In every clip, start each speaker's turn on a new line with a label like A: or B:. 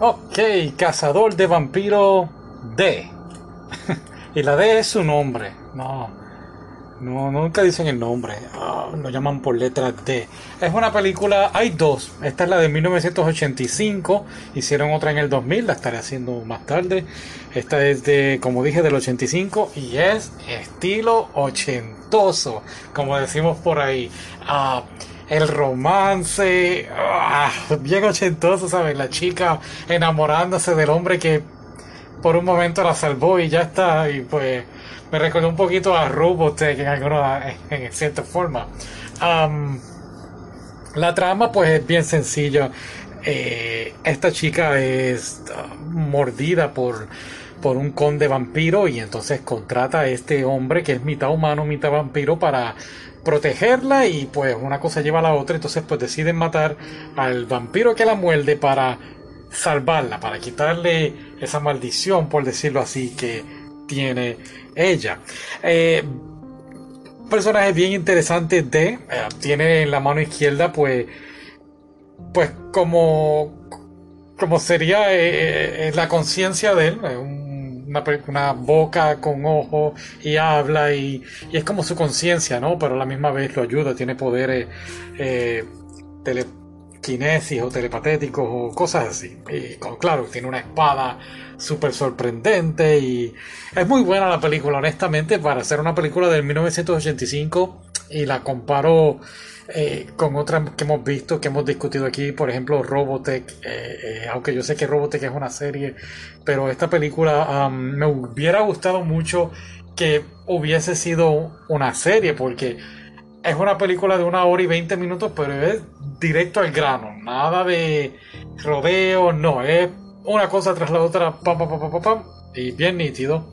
A: Ok, cazador de vampiro D. y la D es su nombre. No, no, nunca dicen el nombre. Ah, lo llaman por letra D. Es una película, hay dos. Esta es la de 1985. Hicieron otra en el 2000, la estaré haciendo más tarde. Esta es de, como dije, del 85 y es estilo ochentoso, como decimos por ahí. Ah, el romance, ah, bien ochentoso, ¿sabes? La chica enamorándose del hombre que por un momento la salvó y ya está. Y pues me recordó un poquito a Robotech en alguna, en cierta forma. la trama pues es bien sencilla. Eh, esta chica es ah, mordida por, por un conde vampiro y entonces contrata a este hombre que es mitad humano, mitad vampiro para protegerla y pues una cosa lleva a la otra, entonces pues deciden matar al vampiro que la muerde para salvarla, para quitarle esa maldición, por decirlo así, que tiene ella. Eh, personaje bien interesante de, eh, tiene en la mano izquierda pues, pues como, como sería eh, la conciencia de él, una, boca con ojo y habla y, es como su conciencia, ¿no? Pero a la misma vez lo ayuda, tiene poderes eh, telequinesis o telepatéticos o cosas así. Y claro, tiene una espada súper sorprendente y es muy buena la película, honestamente, para ser una película del 1985 y la comparo eh, con otras que hemos visto, que hemos discutido aquí, por ejemplo Robotech, eh, eh, aunque yo sé que Robotech es una serie, pero esta película me hubiera gustado mucho que hubiese sido una serie, porque es una película de una hora y veinte minutos, pero es directo al grano, nada de rodeo, no, es una cosa tras la otra, pam, pam, pam, pam, pam, y bien nítido.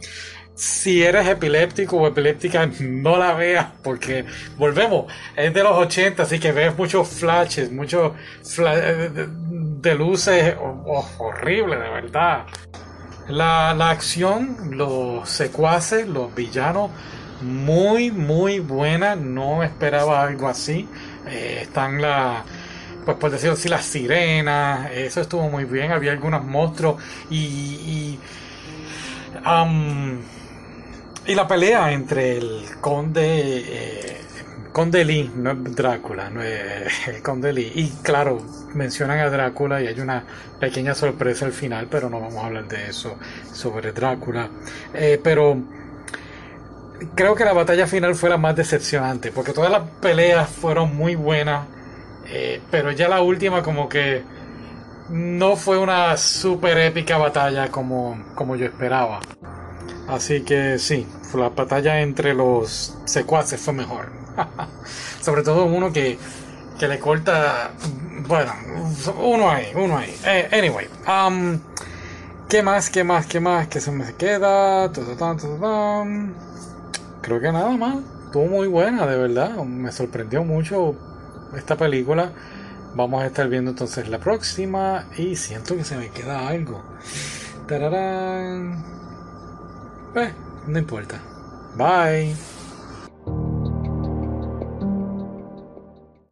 A: Si eres epiléptico o epiléptica, no la veas porque volvemos, es de los 80, así que ves muchos flashes, muchos de, luces oh, horrible, de verdad. La, la acción, los secuaces, los villanos, muy, muy buena. No esperaba algo así. Eh, están la pues por decirlo así, las sirenas, eso estuvo muy bien, había algunos monstruos y, y la pelea entre el conde, eh, conde Lee, no es Drácula, no es el conde Lee, y claro, mencionan a Drácula y hay una pequeña sorpresa al final, pero no vamos a hablar de eso sobre Drácula, eh, pero creo que la batalla final fue la más decepcionante, porque todas las peleas fueron muy buenas, eh, pero ya la última como que no fue una super épica batalla como, como yo esperaba. Así que sí, la batalla entre los secuaces fue mejor. Sobre todo uno que, que le corta... Bueno, uno ahí, uno ahí. Eh, anyway, um, ¿qué más, qué más, qué más? ¿Qué se me queda? Creo que nada más. Estuvo muy buena, de verdad. Me sorprendió mucho esta película. Vamos a estar viendo entonces la próxima y siento que se me queda algo. Tararán. Eh, no importa. Bye.